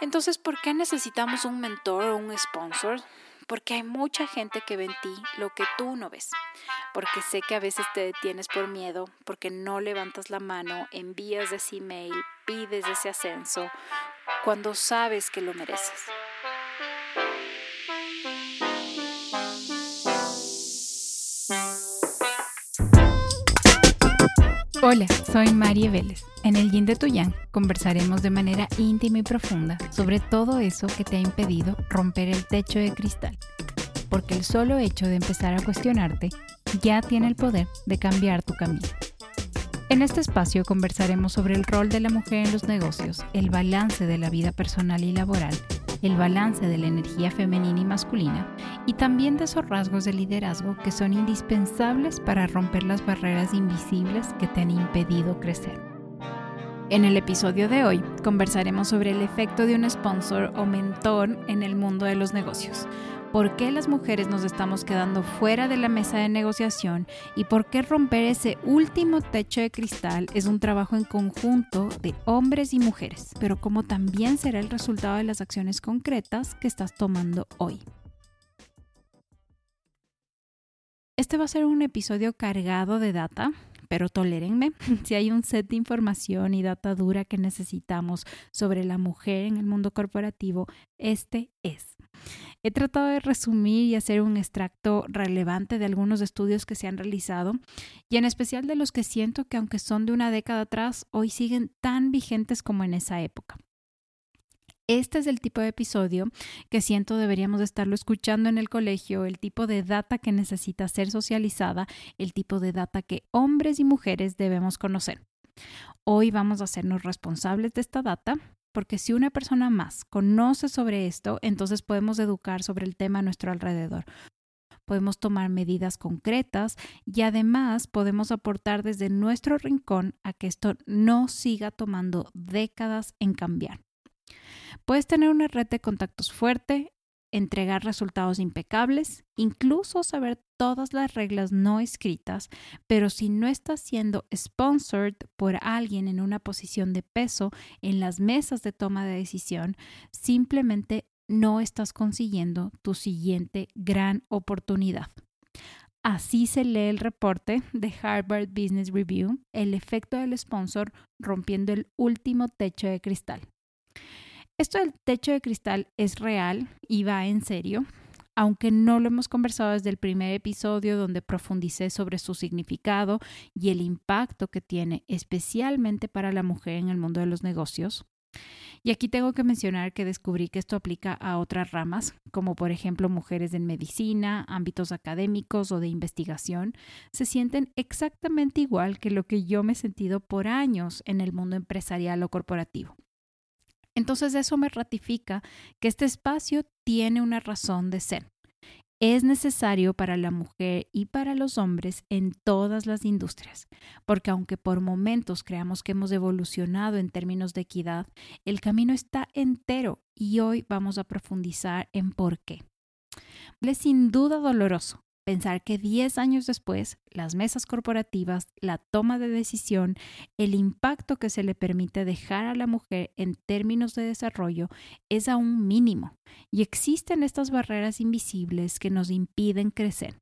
Entonces, ¿por qué necesitamos un mentor o un sponsor? Porque hay mucha gente que ve en ti lo que tú no ves. Porque sé que a veces te detienes por miedo, porque no levantas la mano, envías ese email, pides ese ascenso, cuando sabes que lo mereces. Hola, soy María Vélez. En el Yin de Tuyán conversaremos de manera íntima y profunda sobre todo eso que te ha impedido romper el techo de cristal. Porque el solo hecho de empezar a cuestionarte ya tiene el poder de cambiar tu camino. En este espacio conversaremos sobre el rol de la mujer en los negocios, el balance de la vida personal y laboral el balance de la energía femenina y masculina y también de esos rasgos de liderazgo que son indispensables para romper las barreras invisibles que te han impedido crecer. En el episodio de hoy conversaremos sobre el efecto de un sponsor o mentor en el mundo de los negocios por qué las mujeres nos estamos quedando fuera de la mesa de negociación y por qué romper ese último techo de cristal es un trabajo en conjunto de hombres y mujeres, pero cómo también será el resultado de las acciones concretas que estás tomando hoy. Este va a ser un episodio cargado de data, pero tolérenme, si hay un set de información y data dura que necesitamos sobre la mujer en el mundo corporativo, este es. He tratado de resumir y hacer un extracto relevante de algunos estudios que se han realizado y en especial de los que siento que aunque son de una década atrás, hoy siguen tan vigentes como en esa época. Este es el tipo de episodio que siento deberíamos estarlo escuchando en el colegio, el tipo de data que necesita ser socializada, el tipo de data que hombres y mujeres debemos conocer. Hoy vamos a hacernos responsables de esta data, porque si una persona más conoce sobre esto, entonces podemos educar sobre el tema a nuestro alrededor. Podemos tomar medidas concretas y además podemos aportar desde nuestro rincón a que esto no siga tomando décadas en cambiar. Puedes tener una red de contactos fuerte, entregar resultados impecables, incluso saber todas las reglas no escritas, pero si no estás siendo sponsored por alguien en una posición de peso en las mesas de toma de decisión, simplemente no estás consiguiendo tu siguiente gran oportunidad. Así se lee el reporte de Harvard Business Review, el efecto del sponsor rompiendo el último techo de cristal. Esto del techo de cristal es real y va en serio, aunque no lo hemos conversado desde el primer episodio donde profundicé sobre su significado y el impacto que tiene especialmente para la mujer en el mundo de los negocios. Y aquí tengo que mencionar que descubrí que esto aplica a otras ramas, como por ejemplo mujeres en medicina, ámbitos académicos o de investigación, se sienten exactamente igual que lo que yo me he sentido por años en el mundo empresarial o corporativo. Entonces eso me ratifica que este espacio tiene una razón de ser. Es necesario para la mujer y para los hombres en todas las industrias, porque aunque por momentos creamos que hemos evolucionado en términos de equidad, el camino está entero y hoy vamos a profundizar en por qué. Es sin duda doloroso Pensar que 10 años después, las mesas corporativas, la toma de decisión, el impacto que se le permite dejar a la mujer en términos de desarrollo es aún mínimo y existen estas barreras invisibles que nos impiden crecer.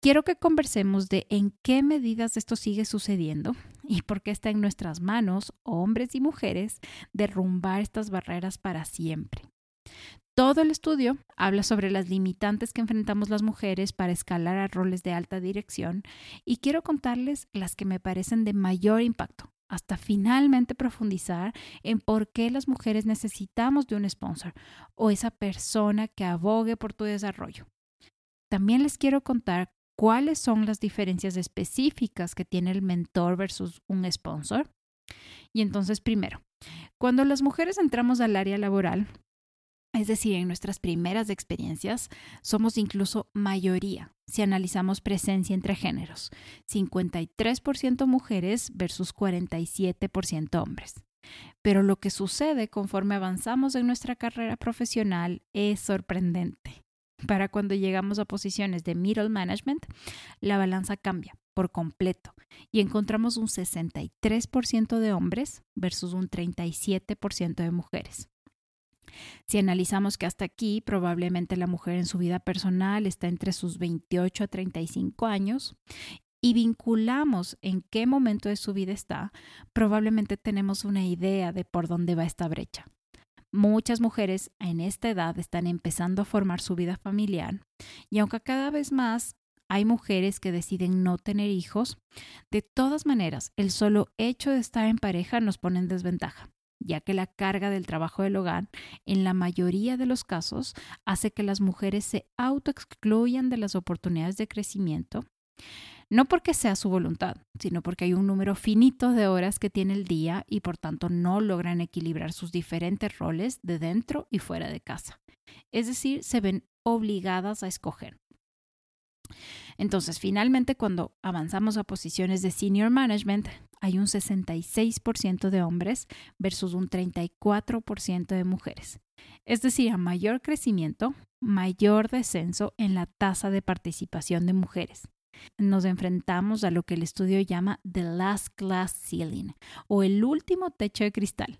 Quiero que conversemos de en qué medidas esto sigue sucediendo y por qué está en nuestras manos, hombres y mujeres, derrumbar estas barreras para siempre. Todo el estudio habla sobre las limitantes que enfrentamos las mujeres para escalar a roles de alta dirección y quiero contarles las que me parecen de mayor impacto, hasta finalmente profundizar en por qué las mujeres necesitamos de un sponsor o esa persona que abogue por tu desarrollo. También les quiero contar cuáles son las diferencias específicas que tiene el mentor versus un sponsor. Y entonces, primero, cuando las mujeres entramos al área laboral, es decir, en nuestras primeras experiencias somos incluso mayoría si analizamos presencia entre géneros, 53% mujeres versus 47% hombres. Pero lo que sucede conforme avanzamos en nuestra carrera profesional es sorprendente. Para cuando llegamos a posiciones de middle management, la balanza cambia por completo y encontramos un 63% de hombres versus un 37% de mujeres. Si analizamos que hasta aquí probablemente la mujer en su vida personal está entre sus 28 a 35 años y vinculamos en qué momento de su vida está, probablemente tenemos una idea de por dónde va esta brecha. Muchas mujeres en esta edad están empezando a formar su vida familiar y aunque cada vez más hay mujeres que deciden no tener hijos, de todas maneras el solo hecho de estar en pareja nos pone en desventaja ya que la carga del trabajo del hogar, en la mayoría de los casos, hace que las mujeres se autoexcluyan de las oportunidades de crecimiento, no porque sea su voluntad, sino porque hay un número finito de horas que tiene el día y por tanto no logran equilibrar sus diferentes roles de dentro y fuera de casa. Es decir, se ven obligadas a escoger. Entonces, finalmente, cuando avanzamos a posiciones de senior management, hay un 66% de hombres versus un 34% de mujeres. Es decir, a mayor crecimiento, mayor descenso en la tasa de participación de mujeres. Nos enfrentamos a lo que el estudio llama the last glass ceiling o el último techo de cristal,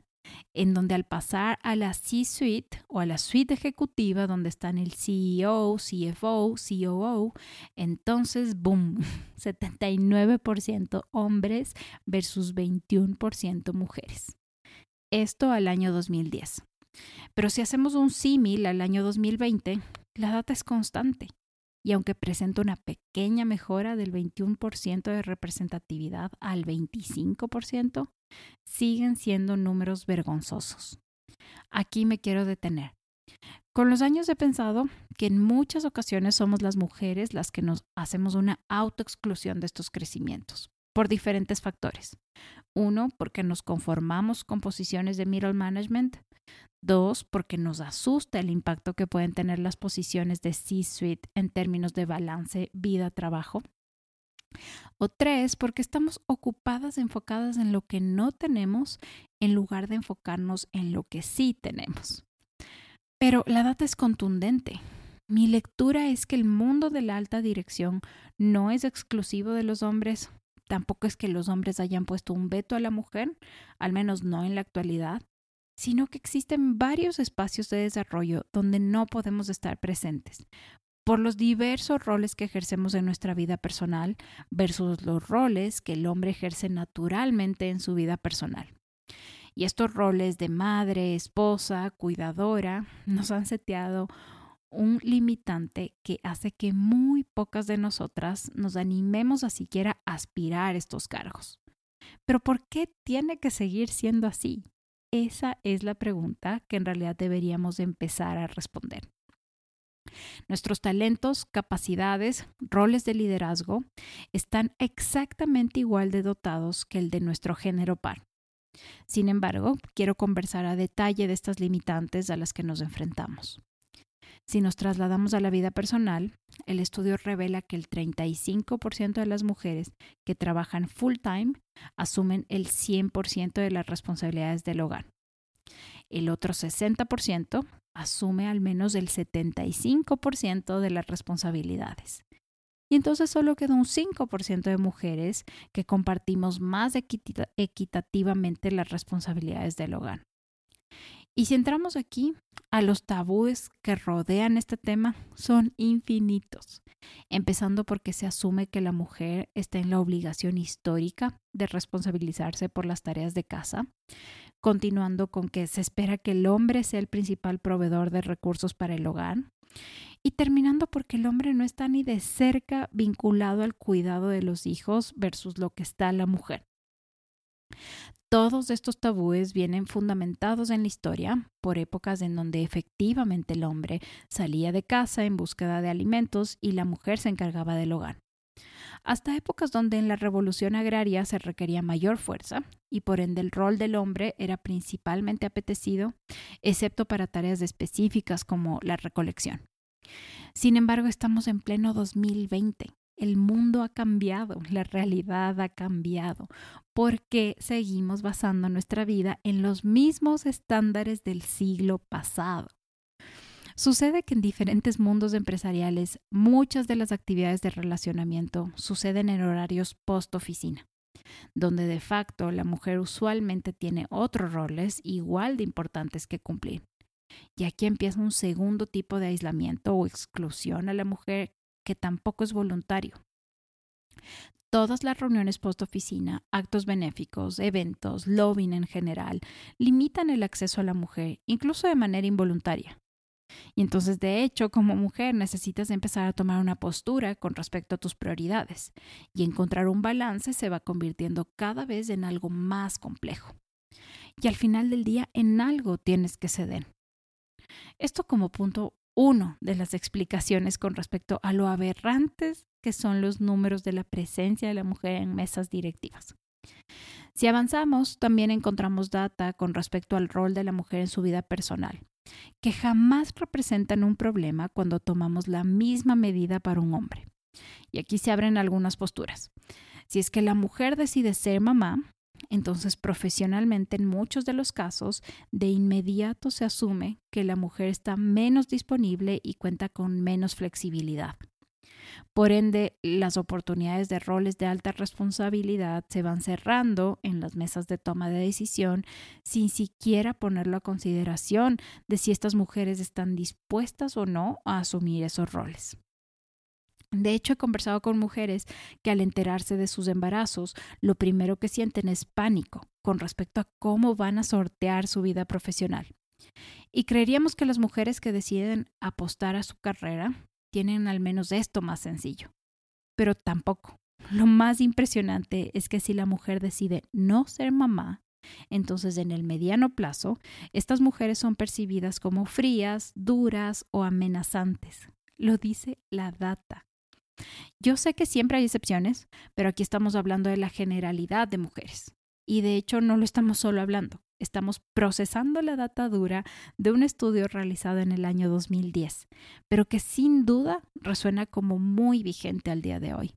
en donde al pasar a la C-suite o a la suite ejecutiva donde están el CEO, CFO, COO, entonces, boom, 79% hombres versus 21% mujeres. Esto al año 2010. Pero si hacemos un símil al año 2020, la data es constante. Y aunque presenta una pequeña mejora del 21% de representatividad al 25%, siguen siendo números vergonzosos. Aquí me quiero detener. Con los años he pensado que en muchas ocasiones somos las mujeres las que nos hacemos una autoexclusión de estos crecimientos, por diferentes factores. Uno, porque nos conformamos con posiciones de middle management. Dos, porque nos asusta el impacto que pueden tener las posiciones de C-suite en términos de balance vida-trabajo. O tres, porque estamos ocupadas, enfocadas en lo que no tenemos en lugar de enfocarnos en lo que sí tenemos. Pero la data es contundente. Mi lectura es que el mundo de la alta dirección no es exclusivo de los hombres. Tampoco es que los hombres hayan puesto un veto a la mujer, al menos no en la actualidad, sino que existen varios espacios de desarrollo donde no podemos estar presentes, por los diversos roles que ejercemos en nuestra vida personal versus los roles que el hombre ejerce naturalmente en su vida personal. Y estos roles de madre, esposa, cuidadora nos han seteado un limitante que hace que muy pocas de nosotras nos animemos a siquiera aspirar estos cargos. Pero ¿por qué tiene que seguir siendo así? Esa es la pregunta que en realidad deberíamos empezar a responder. Nuestros talentos, capacidades, roles de liderazgo están exactamente igual de dotados que el de nuestro género par. Sin embargo, quiero conversar a detalle de estas limitantes a las que nos enfrentamos. Si nos trasladamos a la vida personal, el estudio revela que el 35% de las mujeres que trabajan full time asumen el 100% de las responsabilidades del hogar. El otro 60% asume al menos el 75% de las responsabilidades. Y entonces solo queda un 5% de mujeres que compartimos más equitativamente las responsabilidades del hogar. Y si entramos aquí a los tabúes que rodean este tema, son infinitos, empezando porque se asume que la mujer está en la obligación histórica de responsabilizarse por las tareas de casa, continuando con que se espera que el hombre sea el principal proveedor de recursos para el hogar y terminando porque el hombre no está ni de cerca vinculado al cuidado de los hijos versus lo que está la mujer. Todos estos tabúes vienen fundamentados en la historia por épocas en donde efectivamente el hombre salía de casa en búsqueda de alimentos y la mujer se encargaba del hogar hasta épocas donde en la revolución agraria se requería mayor fuerza y por ende el rol del hombre era principalmente apetecido, excepto para tareas específicas como la recolección. Sin embargo, estamos en pleno 2020. El mundo ha cambiado, la realidad ha cambiado, porque seguimos basando nuestra vida en los mismos estándares del siglo pasado. Sucede que en diferentes mundos empresariales muchas de las actividades de relacionamiento suceden en horarios post-oficina, donde de facto la mujer usualmente tiene otros roles igual de importantes que cumplir. Y aquí empieza un segundo tipo de aislamiento o exclusión a la mujer que tampoco es voluntario. Todas las reuniones post-oficina, actos benéficos, eventos, lobbying en general, limitan el acceso a la mujer, incluso de manera involuntaria. Y entonces, de hecho, como mujer necesitas empezar a tomar una postura con respecto a tus prioridades y encontrar un balance se va convirtiendo cada vez en algo más complejo. Y al final del día, en algo tienes que ceder. Esto como punto uno de las explicaciones con respecto a lo aberrantes que son los números de la presencia de la mujer en mesas directivas. Si avanzamos, también encontramos data con respecto al rol de la mujer en su vida personal, que jamás representan un problema cuando tomamos la misma medida para un hombre. Y aquí se abren algunas posturas. Si es que la mujer decide ser mamá, entonces profesionalmente en muchos de los casos de inmediato se asume que la mujer está menos disponible y cuenta con menos flexibilidad. Por ende, las oportunidades de roles de alta responsabilidad se van cerrando en las mesas de toma de decisión sin siquiera ponerlo a consideración de si estas mujeres están dispuestas o no a asumir esos roles. De hecho, he conversado con mujeres que al enterarse de sus embarazos, lo primero que sienten es pánico con respecto a cómo van a sortear su vida profesional. Y creeríamos que las mujeres que deciden apostar a su carrera tienen al menos esto más sencillo. Pero tampoco. Lo más impresionante es que si la mujer decide no ser mamá, entonces en el mediano plazo, estas mujeres son percibidas como frías, duras o amenazantes. Lo dice la data. Yo sé que siempre hay excepciones, pero aquí estamos hablando de la generalidad de mujeres. Y de hecho no lo estamos solo hablando, estamos procesando la data dura de un estudio realizado en el año 2010, pero que sin duda resuena como muy vigente al día de hoy.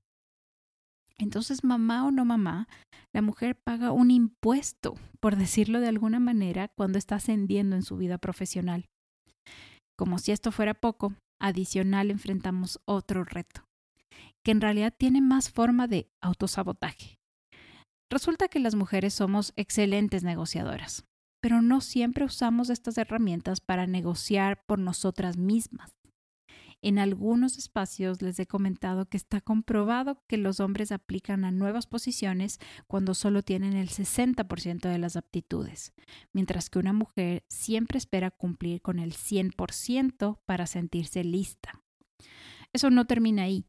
Entonces, mamá o no mamá, la mujer paga un impuesto, por decirlo de alguna manera, cuando está ascendiendo en su vida profesional. Como si esto fuera poco, adicional enfrentamos otro reto, que en realidad tiene más forma de autosabotaje. Resulta que las mujeres somos excelentes negociadoras, pero no siempre usamos estas herramientas para negociar por nosotras mismas. En algunos espacios les he comentado que está comprobado que los hombres aplican a nuevas posiciones cuando solo tienen el 60% de las aptitudes, mientras que una mujer siempre espera cumplir con el 100% para sentirse lista. Eso no termina ahí.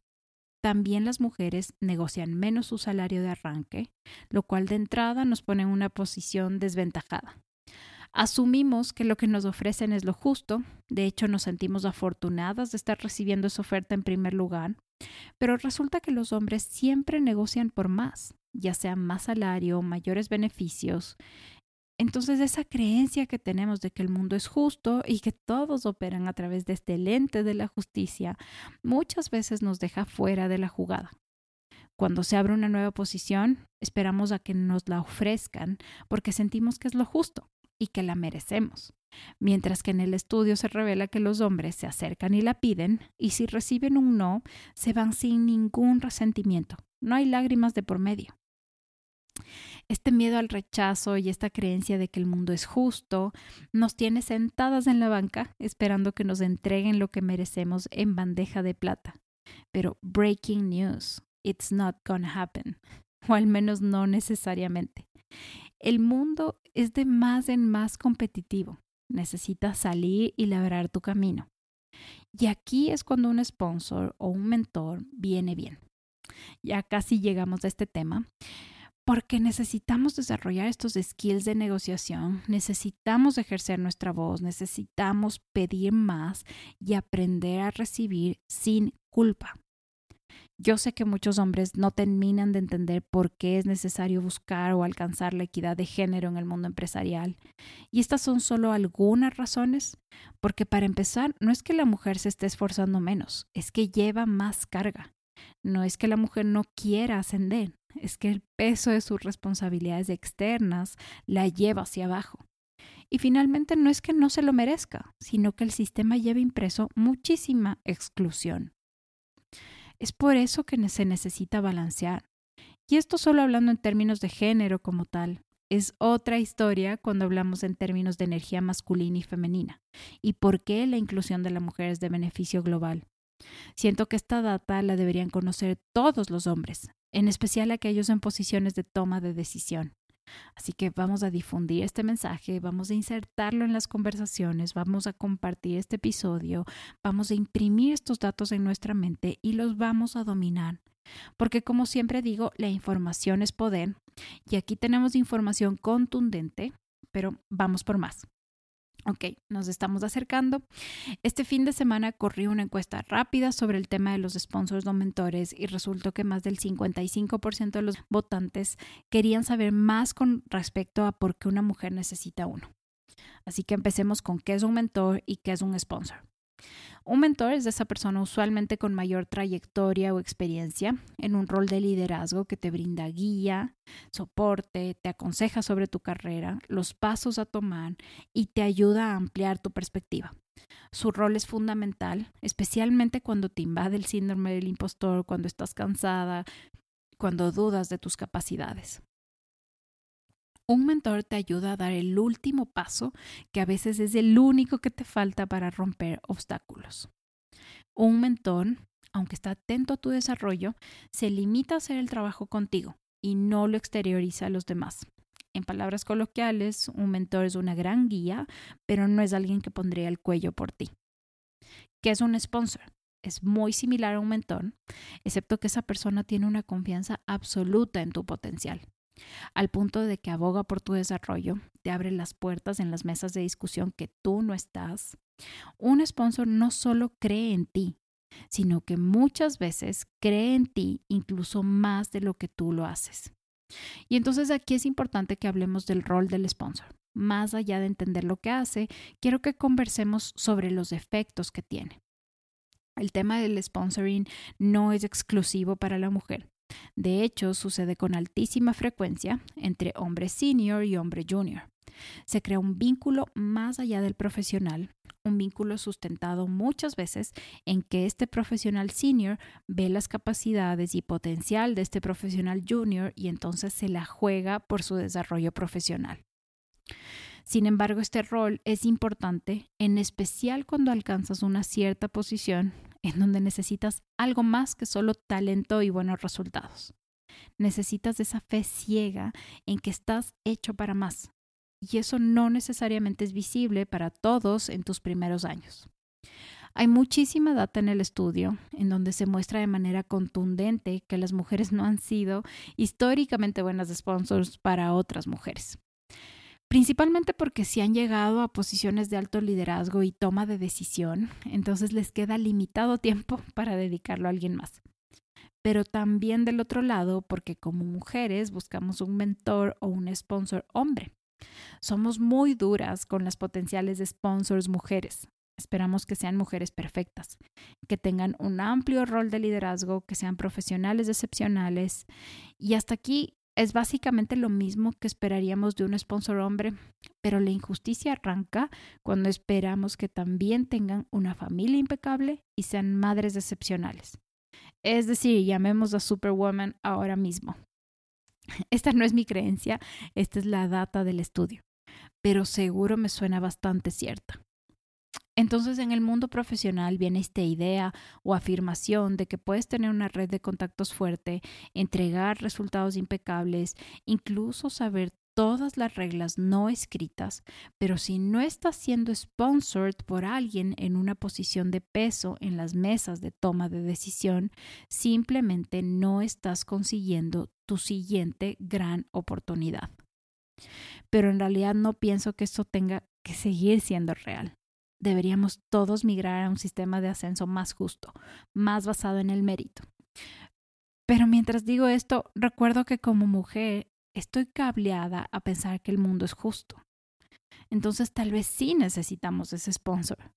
También las mujeres negocian menos su salario de arranque, lo cual de entrada nos pone en una posición desventajada. Asumimos que lo que nos ofrecen es lo justo, de hecho nos sentimos afortunadas de estar recibiendo esa oferta en primer lugar, pero resulta que los hombres siempre negocian por más, ya sea más salario, mayores beneficios, entonces esa creencia que tenemos de que el mundo es justo y que todos operan a través de este lente de la justicia muchas veces nos deja fuera de la jugada. Cuando se abre una nueva posición, esperamos a que nos la ofrezcan porque sentimos que es lo justo y que la merecemos. Mientras que en el estudio se revela que los hombres se acercan y la piden y si reciben un no, se van sin ningún resentimiento. No hay lágrimas de por medio. Este miedo al rechazo y esta creencia de que el mundo es justo nos tiene sentadas en la banca esperando que nos entreguen lo que merecemos en bandeja de plata. Pero breaking news, it's not gonna happen, o al menos no necesariamente. El mundo es de más en más competitivo. Necesitas salir y labrar tu camino. Y aquí es cuando un sponsor o un mentor viene bien. Ya casi llegamos a este tema porque necesitamos desarrollar estos skills de negociación, necesitamos ejercer nuestra voz, necesitamos pedir más y aprender a recibir sin culpa. Yo sé que muchos hombres no terminan de entender por qué es necesario buscar o alcanzar la equidad de género en el mundo empresarial. Y estas son solo algunas razones, porque para empezar, no es que la mujer se esté esforzando menos, es que lleva más carga. No es que la mujer no quiera ascender, es que el peso de sus responsabilidades externas la lleva hacia abajo. Y finalmente no es que no se lo merezca, sino que el sistema lleva impreso muchísima exclusión. Es por eso que se necesita balancear. Y esto solo hablando en términos de género como tal. es otra historia cuando hablamos en términos de energía masculina y femenina y por qué la inclusión de la mujer es de beneficio global. Siento que esta data la deberían conocer todos los hombres, en especial aquellos en posiciones de toma de decisión. Así que vamos a difundir este mensaje, vamos a insertarlo en las conversaciones, vamos a compartir este episodio, vamos a imprimir estos datos en nuestra mente y los vamos a dominar. Porque como siempre digo, la información es poder y aquí tenemos información contundente, pero vamos por más. Ok, nos estamos acercando. Este fin de semana corrí una encuesta rápida sobre el tema de los sponsors o mentores y resultó que más del 55% de los votantes querían saber más con respecto a por qué una mujer necesita uno. Así que empecemos con qué es un mentor y qué es un sponsor. Un mentor es esa persona usualmente con mayor trayectoria o experiencia en un rol de liderazgo que te brinda guía, soporte, te aconseja sobre tu carrera, los pasos a tomar y te ayuda a ampliar tu perspectiva. Su rol es fundamental, especialmente cuando te invade el síndrome del impostor, cuando estás cansada, cuando dudas de tus capacidades. Un mentor te ayuda a dar el último paso, que a veces es el único que te falta para romper obstáculos. Un mentor, aunque está atento a tu desarrollo, se limita a hacer el trabajo contigo y no lo exterioriza a los demás. En palabras coloquiales, un mentor es una gran guía, pero no es alguien que pondría el cuello por ti. ¿Qué es un sponsor? Es muy similar a un mentor, excepto que esa persona tiene una confianza absoluta en tu potencial al punto de que aboga por tu desarrollo, te abre las puertas en las mesas de discusión que tú no estás. Un sponsor no solo cree en ti, sino que muchas veces cree en ti incluso más de lo que tú lo haces. Y entonces aquí es importante que hablemos del rol del sponsor. Más allá de entender lo que hace, quiero que conversemos sobre los efectos que tiene. El tema del sponsoring no es exclusivo para la mujer. De hecho, sucede con altísima frecuencia entre hombre senior y hombre junior. Se crea un vínculo más allá del profesional, un vínculo sustentado muchas veces en que este profesional senior ve las capacidades y potencial de este profesional junior y entonces se la juega por su desarrollo profesional. Sin embargo, este rol es importante, en especial cuando alcanzas una cierta posición en donde necesitas algo más que solo talento y buenos resultados. Necesitas esa fe ciega en que estás hecho para más. Y eso no necesariamente es visible para todos en tus primeros años. Hay muchísima data en el estudio en donde se muestra de manera contundente que las mujeres no han sido históricamente buenas sponsors para otras mujeres principalmente porque si han llegado a posiciones de alto liderazgo y toma de decisión, entonces les queda limitado tiempo para dedicarlo a alguien más. Pero también del otro lado, porque como mujeres buscamos un mentor o un sponsor hombre. Somos muy duras con las potenciales sponsors mujeres. Esperamos que sean mujeres perfectas, que tengan un amplio rol de liderazgo, que sean profesionales excepcionales. Y hasta aquí es básicamente lo mismo que esperaríamos de un sponsor hombre, pero la injusticia arranca cuando esperamos que también tengan una familia impecable y sean madres excepcionales. Es decir, llamemos a Superwoman ahora mismo. Esta no es mi creencia, esta es la data del estudio, pero seguro me suena bastante cierta. Entonces en el mundo profesional viene esta idea o afirmación de que puedes tener una red de contactos fuerte, entregar resultados impecables, incluso saber todas las reglas no escritas, pero si no estás siendo sponsored por alguien en una posición de peso en las mesas de toma de decisión, simplemente no estás consiguiendo tu siguiente gran oportunidad. Pero en realidad no pienso que esto tenga que seguir siendo real deberíamos todos migrar a un sistema de ascenso más justo, más basado en el mérito. Pero mientras digo esto, recuerdo que como mujer estoy cableada a pensar que el mundo es justo. Entonces tal vez sí necesitamos ese sponsor.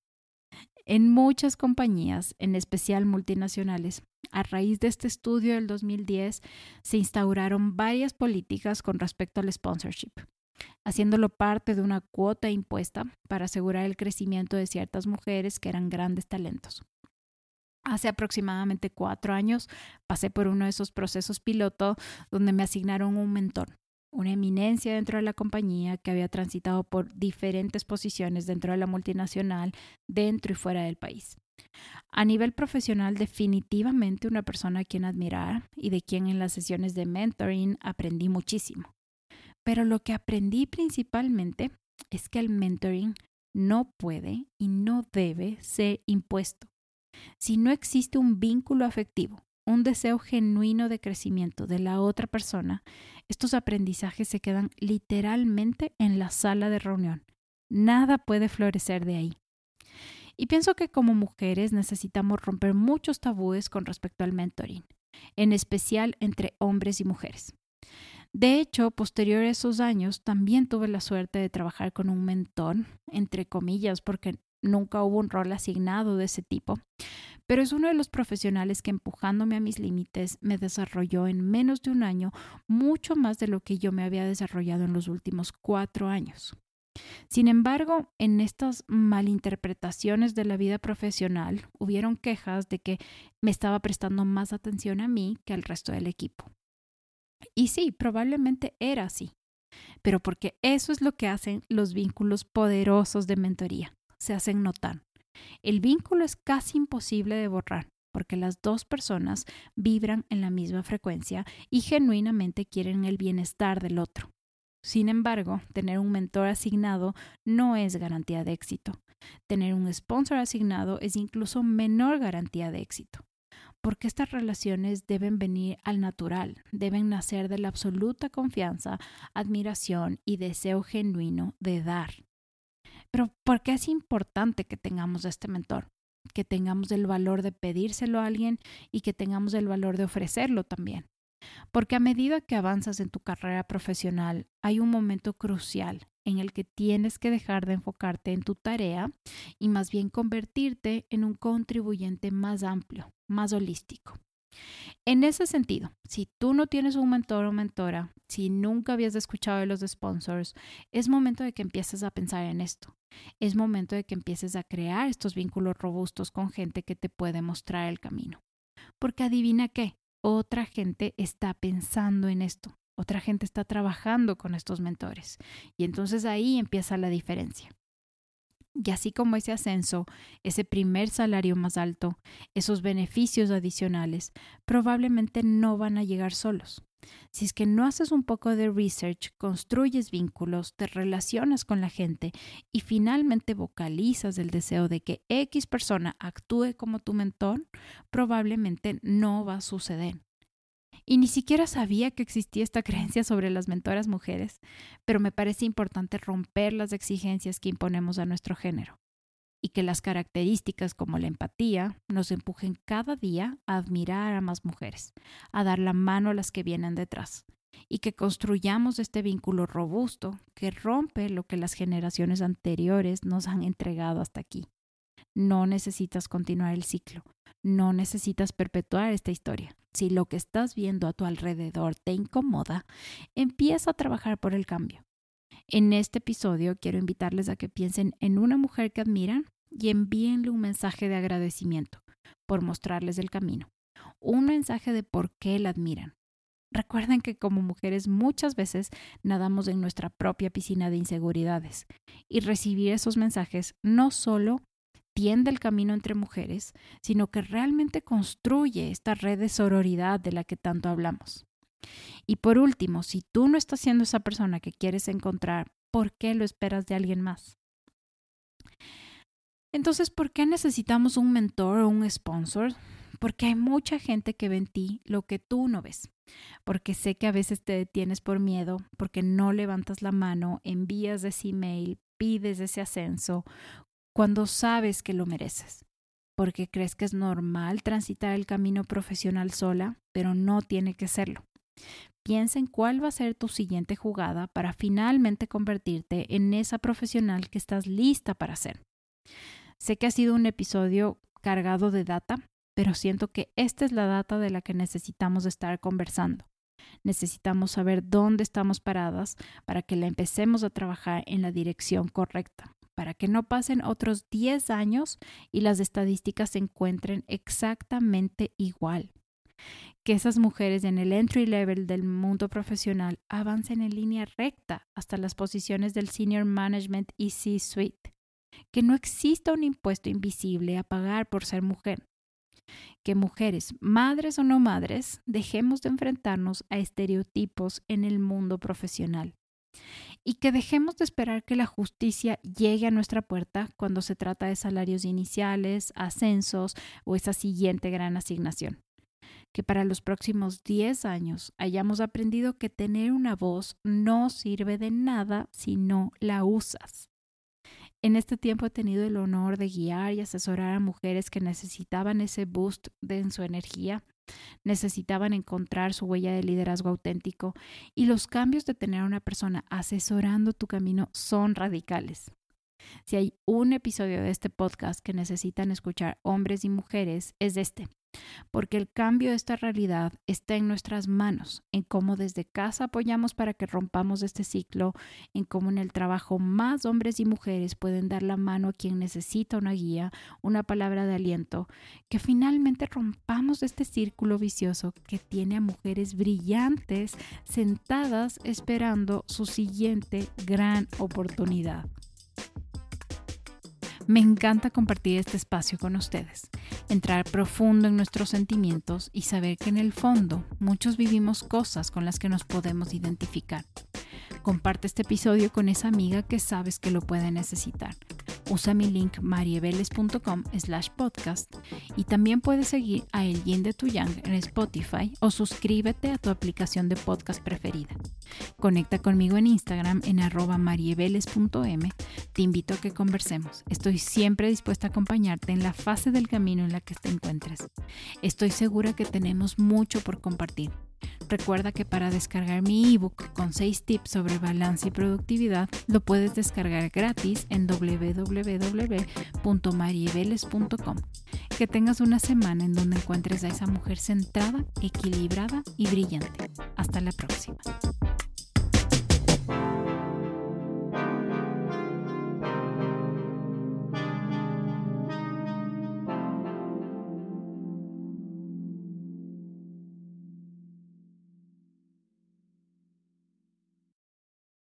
En muchas compañías, en especial multinacionales, a raíz de este estudio del 2010, se instauraron varias políticas con respecto al sponsorship haciéndolo parte de una cuota impuesta para asegurar el crecimiento de ciertas mujeres que eran grandes talentos. Hace aproximadamente cuatro años pasé por uno de esos procesos piloto donde me asignaron un mentor, una eminencia dentro de la compañía que había transitado por diferentes posiciones dentro de la multinacional, dentro y fuera del país. A nivel profesional, definitivamente una persona a quien admirar y de quien en las sesiones de mentoring aprendí muchísimo. Pero lo que aprendí principalmente es que el mentoring no puede y no debe ser impuesto. Si no existe un vínculo afectivo, un deseo genuino de crecimiento de la otra persona, estos aprendizajes se quedan literalmente en la sala de reunión. Nada puede florecer de ahí. Y pienso que como mujeres necesitamos romper muchos tabúes con respecto al mentoring, en especial entre hombres y mujeres. De hecho, posterior a esos años, también tuve la suerte de trabajar con un mentor, entre comillas, porque nunca hubo un rol asignado de ese tipo, pero es uno de los profesionales que empujándome a mis límites me desarrolló en menos de un año mucho más de lo que yo me había desarrollado en los últimos cuatro años. Sin embargo, en estas malinterpretaciones de la vida profesional hubieron quejas de que me estaba prestando más atención a mí que al resto del equipo. Y sí, probablemente era así, pero porque eso es lo que hacen los vínculos poderosos de mentoría, se hacen notar. El vínculo es casi imposible de borrar porque las dos personas vibran en la misma frecuencia y genuinamente quieren el bienestar del otro. Sin embargo, tener un mentor asignado no es garantía de éxito. Tener un sponsor asignado es incluso menor garantía de éxito porque estas relaciones deben venir al natural, deben nacer de la absoluta confianza, admiración y deseo genuino de dar. Pero ¿por qué es importante que tengamos este mentor? Que tengamos el valor de pedírselo a alguien y que tengamos el valor de ofrecerlo también. Porque a medida que avanzas en tu carrera profesional, hay un momento crucial en el que tienes que dejar de enfocarte en tu tarea y más bien convertirte en un contribuyente más amplio, más holístico. En ese sentido, si tú no tienes un mentor o mentora, si nunca habías escuchado de los sponsors, es momento de que empieces a pensar en esto. Es momento de que empieces a crear estos vínculos robustos con gente que te puede mostrar el camino. Porque adivina qué, otra gente está pensando en esto. Otra gente está trabajando con estos mentores. Y entonces ahí empieza la diferencia. Y así como ese ascenso, ese primer salario más alto, esos beneficios adicionales, probablemente no van a llegar solos. Si es que no haces un poco de research, construyes vínculos, te relacionas con la gente y finalmente vocalizas el deseo de que X persona actúe como tu mentor, probablemente no va a suceder y ni siquiera sabía que existía esta creencia sobre las mentoras mujeres, pero me parece importante romper las exigencias que imponemos a nuestro género y que las características como la empatía nos empujen cada día a admirar a más mujeres, a dar la mano a las que vienen detrás y que construyamos este vínculo robusto que rompe lo que las generaciones anteriores nos han entregado hasta aquí. No necesitas continuar el ciclo, no necesitas perpetuar esta historia. Si lo que estás viendo a tu alrededor te incomoda, empieza a trabajar por el cambio. En este episodio quiero invitarles a que piensen en una mujer que admiran y envíenle un mensaje de agradecimiento por mostrarles el camino, un mensaje de por qué la admiran. Recuerden que como mujeres muchas veces nadamos en nuestra propia piscina de inseguridades y recibir esos mensajes no solo tiende el camino entre mujeres, sino que realmente construye esta red de sororidad de la que tanto hablamos. Y por último, si tú no estás siendo esa persona que quieres encontrar, ¿por qué lo esperas de alguien más? Entonces, ¿por qué necesitamos un mentor o un sponsor? Porque hay mucha gente que ve en ti lo que tú no ves. Porque sé que a veces te detienes por miedo, porque no levantas la mano, envías ese email, pides ese ascenso, cuando sabes que lo mereces, porque crees que es normal transitar el camino profesional sola, pero no tiene que serlo. Piensa en cuál va a ser tu siguiente jugada para finalmente convertirte en esa profesional que estás lista para ser. Sé que ha sido un episodio cargado de data, pero siento que esta es la data de la que necesitamos estar conversando. Necesitamos saber dónde estamos paradas para que la empecemos a trabajar en la dirección correcta para que no pasen otros 10 años y las estadísticas se encuentren exactamente igual. que esas mujeres en el entry level del mundo profesional avancen en línea recta hasta las posiciones del senior management y C-suite, que no exista un impuesto invisible a pagar por ser mujer, que mujeres, madres o no madres, dejemos de enfrentarnos a estereotipos en el mundo profesional y que dejemos de esperar que la justicia llegue a nuestra puerta cuando se trata de salarios iniciales, ascensos o esa siguiente gran asignación. Que para los próximos 10 años hayamos aprendido que tener una voz no sirve de nada si no la usas. En este tiempo he tenido el honor de guiar y asesorar a mujeres que necesitaban ese boost en su energía necesitaban encontrar su huella de liderazgo auténtico y los cambios de tener a una persona asesorando tu camino son radicales. Si hay un episodio de este podcast que necesitan escuchar hombres y mujeres, es este porque el cambio de esta realidad está en nuestras manos, en cómo desde casa apoyamos para que rompamos este ciclo, en cómo en el trabajo más hombres y mujeres pueden dar la mano a quien necesita una guía, una palabra de aliento, que finalmente rompamos este círculo vicioso que tiene a mujeres brillantes sentadas esperando su siguiente gran oportunidad. Me encanta compartir este espacio con ustedes, entrar profundo en nuestros sentimientos y saber que en el fondo muchos vivimos cosas con las que nos podemos identificar. Comparte este episodio con esa amiga que sabes que lo puede necesitar. Usa mi link marieveles.com slash podcast y también puedes seguir a El Yin de Tu Yang en Spotify o suscríbete a tu aplicación de podcast preferida. Conecta conmigo en Instagram en arroba marieveles.m. Te invito a que conversemos. Estoy siempre dispuesta a acompañarte en la fase del camino en la que te encuentres. Estoy segura que tenemos mucho por compartir. Recuerda que para descargar mi ebook con 6 tips sobre balance y productividad, lo puedes descargar gratis en www.marieveles.com. Que tengas una semana en donde encuentres a esa mujer centrada, equilibrada y brillante. Hasta la próxima.